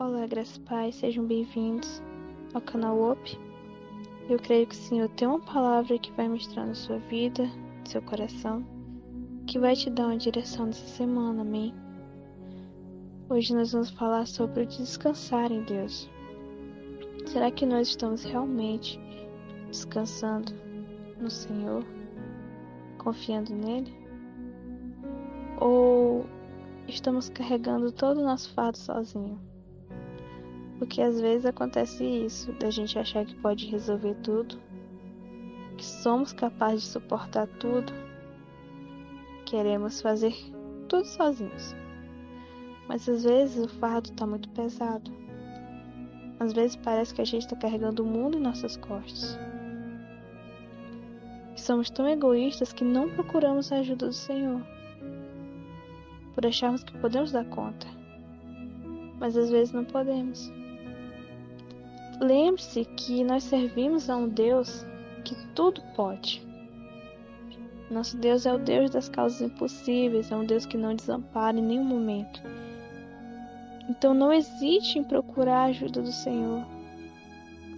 Olá, graças Pai, sejam bem-vindos ao canal OP. Eu creio que o Senhor tem uma palavra que vai mostrar na sua vida, no seu coração, que vai te dar uma direção nessa semana, amém? Hoje nós vamos falar sobre descansar em Deus. Será que nós estamos realmente descansando no Senhor, confiando nele? Ou estamos carregando todo o nosso fardo sozinho? Porque às vezes acontece isso, da gente achar que pode resolver tudo, que somos capazes de suportar tudo, queremos fazer tudo sozinhos. Mas às vezes o fardo está muito pesado. Às vezes parece que a gente está carregando o mundo em nossas costas. E somos tão egoístas que não procuramos a ajuda do Senhor. Por acharmos que podemos dar conta. Mas às vezes não podemos. Lembre-se que nós servimos a um Deus que tudo pode. Nosso Deus é o Deus das causas impossíveis, é um Deus que não desampara em nenhum momento. Então não hesite em procurar a ajuda do Senhor.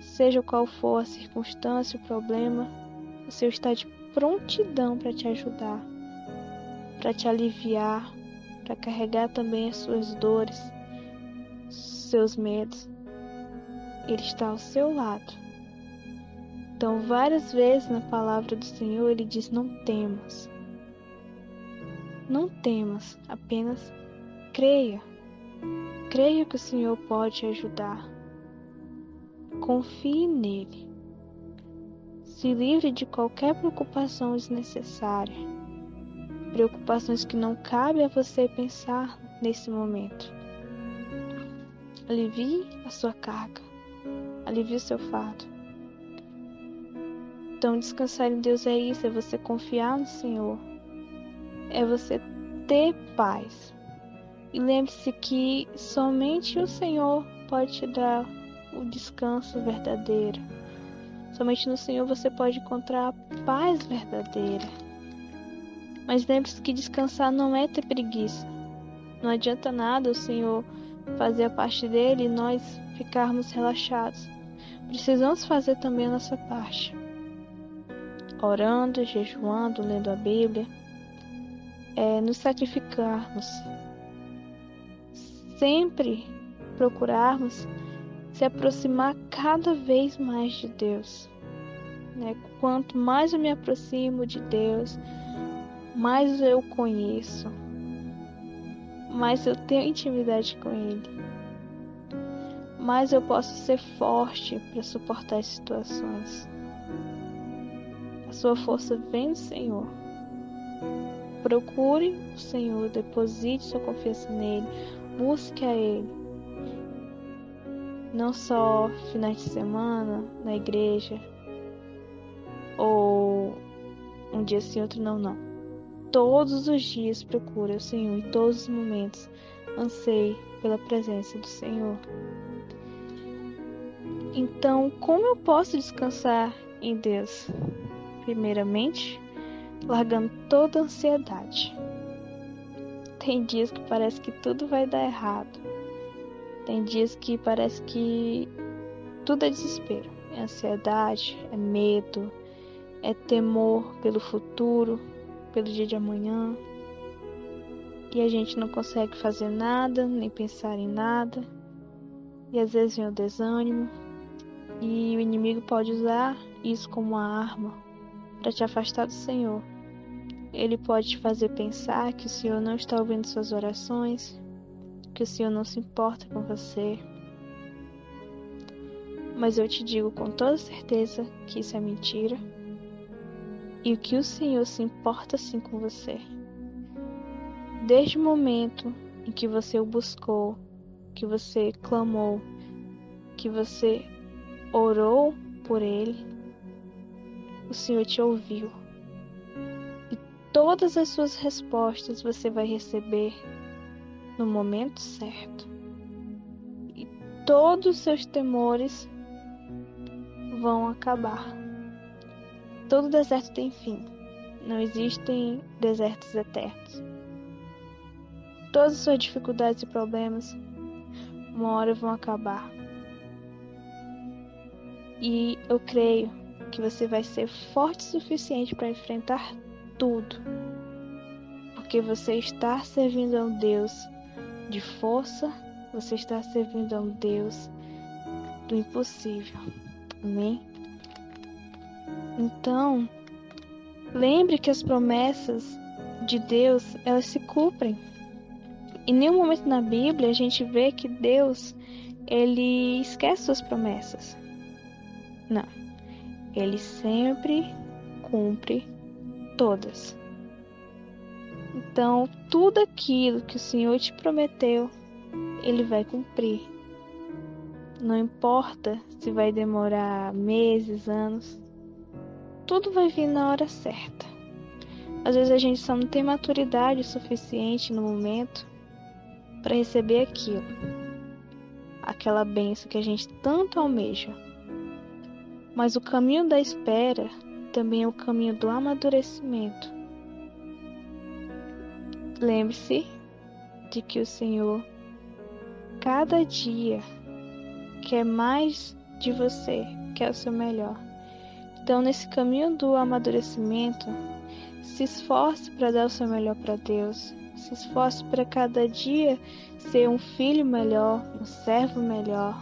Seja qual for a circunstância, o problema, o Senhor está de prontidão para te ajudar, para te aliviar, para carregar também as suas dores, seus medos. Ele está ao seu lado. Então, várias vezes na palavra do Senhor, ele diz: Não temas. Não temas, apenas creia. Creia que o Senhor pode ajudar. Confie nele. Se livre de qualquer preocupação desnecessária. Preocupações que não cabe a você pensar nesse momento. Alivie a sua carga alivie o seu fardo. Então, descansar em Deus é isso, é você confiar no Senhor, é você ter paz. E lembre-se que somente o Senhor pode te dar o descanso verdadeiro. Somente no Senhor você pode encontrar a paz verdadeira. Mas lembre-se que descansar não é ter preguiça. Não adianta nada o Senhor fazer a parte dele e nós ficarmos relaxados. Precisamos fazer também a nossa parte. Orando, jejuando, lendo a Bíblia, é, nos sacrificarmos. Sempre procurarmos se aproximar cada vez mais de Deus. Né? Quanto mais eu me aproximo de Deus, mais eu conheço, mais eu tenho intimidade com Ele mais eu posso ser forte para suportar as situações. A sua força vem do Senhor. Procure o Senhor, deposite sua confiança nele, busque a Ele. Não só finais de semana, na igreja, ou um dia sim, outro não, não. Todos os dias procure o Senhor, em todos os momentos. Anseie pela presença do Senhor. Então, como eu posso descansar em Deus? Primeiramente, largando toda a ansiedade. Tem dias que parece que tudo vai dar errado. Tem dias que parece que tudo é desespero. É ansiedade, é medo, é temor pelo futuro, pelo dia de amanhã. E a gente não consegue fazer nada, nem pensar em nada. E às vezes vem o desânimo, e o inimigo pode usar isso como uma arma para te afastar do Senhor. Ele pode te fazer pensar que o Senhor não está ouvindo suas orações, que o Senhor não se importa com você. Mas eu te digo com toda certeza que isso é mentira e que o Senhor se importa sim com você. Desde o momento em que você o buscou, que você clamou, que você orou por ele, o Senhor te ouviu. E todas as suas respostas você vai receber no momento certo. E todos os seus temores vão acabar. Todo deserto tem fim. Não existem desertos eternos. Todas as suas dificuldades e problemas uma hora vão acabar. E eu creio que você vai ser forte o suficiente para enfrentar tudo. Porque você está servindo a um Deus de força, você está servindo a um Deus do impossível. Amém? Então, lembre que as promessas de Deus, elas se cumprem. Em nenhum momento na Bíblia a gente vê que Deus ele esquece suas promessas. Não. Ele sempre cumpre todas. Então, tudo aquilo que o Senhor te prometeu, ele vai cumprir. Não importa se vai demorar meses, anos, tudo vai vir na hora certa. Às vezes a gente só não tem maturidade suficiente no momento para receber aquilo, aquela benção que a gente tanto almeja. Mas o caminho da espera também é o caminho do amadurecimento. Lembre-se de que o Senhor, cada dia, quer mais de você, quer o seu melhor. Então, nesse caminho do amadurecimento, se esforce para dar o seu melhor para Deus. Se esforce para cada dia ser um filho melhor, um servo melhor,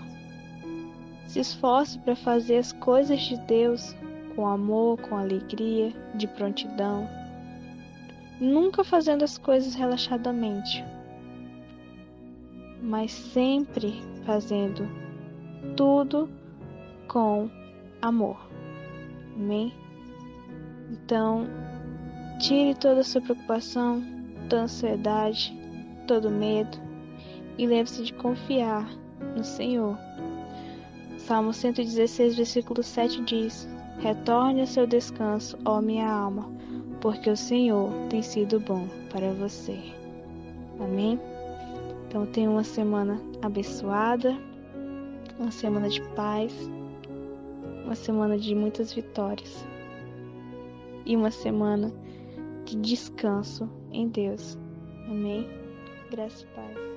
se esforce para fazer as coisas de Deus com amor, com alegria, de prontidão. Nunca fazendo as coisas relaxadamente, mas sempre fazendo tudo com amor. Amém? Então, tire toda a sua preocupação, toda a ansiedade, todo medo e lembre-se de confiar no Senhor Salmo 116, versículo 7 diz: Retorne ao seu descanso, ó minha alma, porque o Senhor tem sido bom para você. Amém? Então tenha uma semana abençoada, uma semana de paz, uma semana de muitas vitórias e uma semana de descanso em Deus. Amém? Graças e paz.